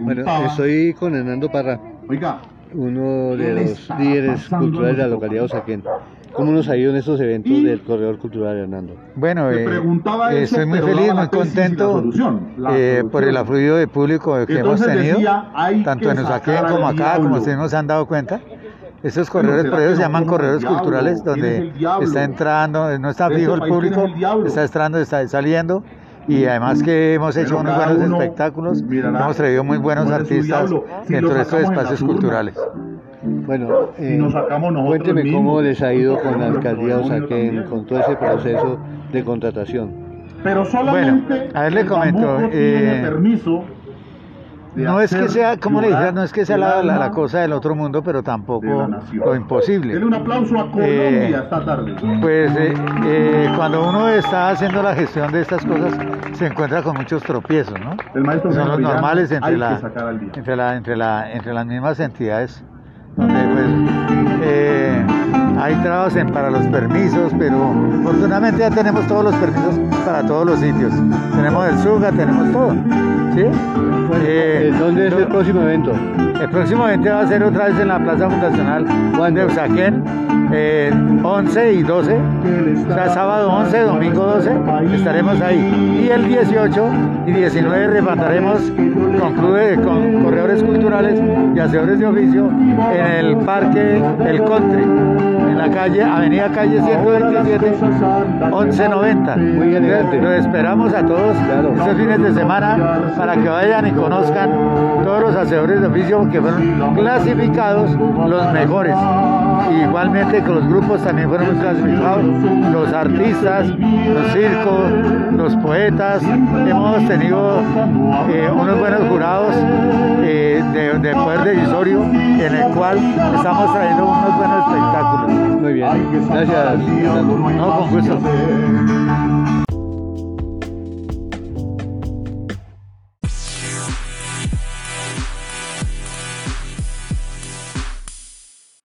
Bueno, estoy con Hernando Parra, uno de los líderes culturales de la localidad de Osaquén. ¿Cómo nos ha ido en estos eventos del Corredor Cultural, Hernando? Bueno, eh, estoy muy feliz, muy contento eh, por el afluido de público que hemos tenido, tanto en Osaquén como acá, como ustedes nos han dado cuenta. Estos corredores, por eso se llaman corredores culturales, donde está entrando, no está fijo el público, está entrando, está saliendo y además que hemos hecho unos buenos espectáculos, hemos traído muy buenos artistas dentro de estos espacios culturales. Bueno, eh, cuénteme cómo les ha ido con la alcaldía Osaquén, con todo ese proceso de contratación. Pero bueno, a ver le comento, eh, permiso no es que sea, como le dije, no es que sea la, cosa del otro mundo, pero tampoco lo imposible. un aplauso a Colombia eh, esta tarde. Pues eh, eh, cuando uno está haciendo la gestión de estas cosas, se encuentra con muchos tropiezos, ¿no? Son los normales entre la, entre la, entre la, entre las mismas entidades, donde pues trabas para los permisos, pero afortunadamente ya tenemos todos los permisos para todos los sitios. Tenemos el SUGA, tenemos todo. ¿sí? Eh, ¿Dónde es el próximo evento? El próximo evento va a ser otra vez en la Plaza Fundacional Juan de Usaquén, 11 y 12, o sea, sábado 11, domingo 12, estaremos ahí. Y el 18 y 19 repartaremos con, clubes, con corredores culturales y hacedores de oficio en el Parque El Country en la calle, Avenida Calle 127, 1190. Muy bien, Los esperamos a todos estos fines de semana para que vayan y conozcan todos los hacedores de oficio que fueron clasificados los mejores. Igualmente que los grupos también fueron clasificados, los artistas, los circos, los poetas. Hemos tenido eh, unos buenos jurados eh, de, de poder decisorio en el cual estamos trayendo unos buenos espectáculos. Muy bien, gracias. No, con gusto.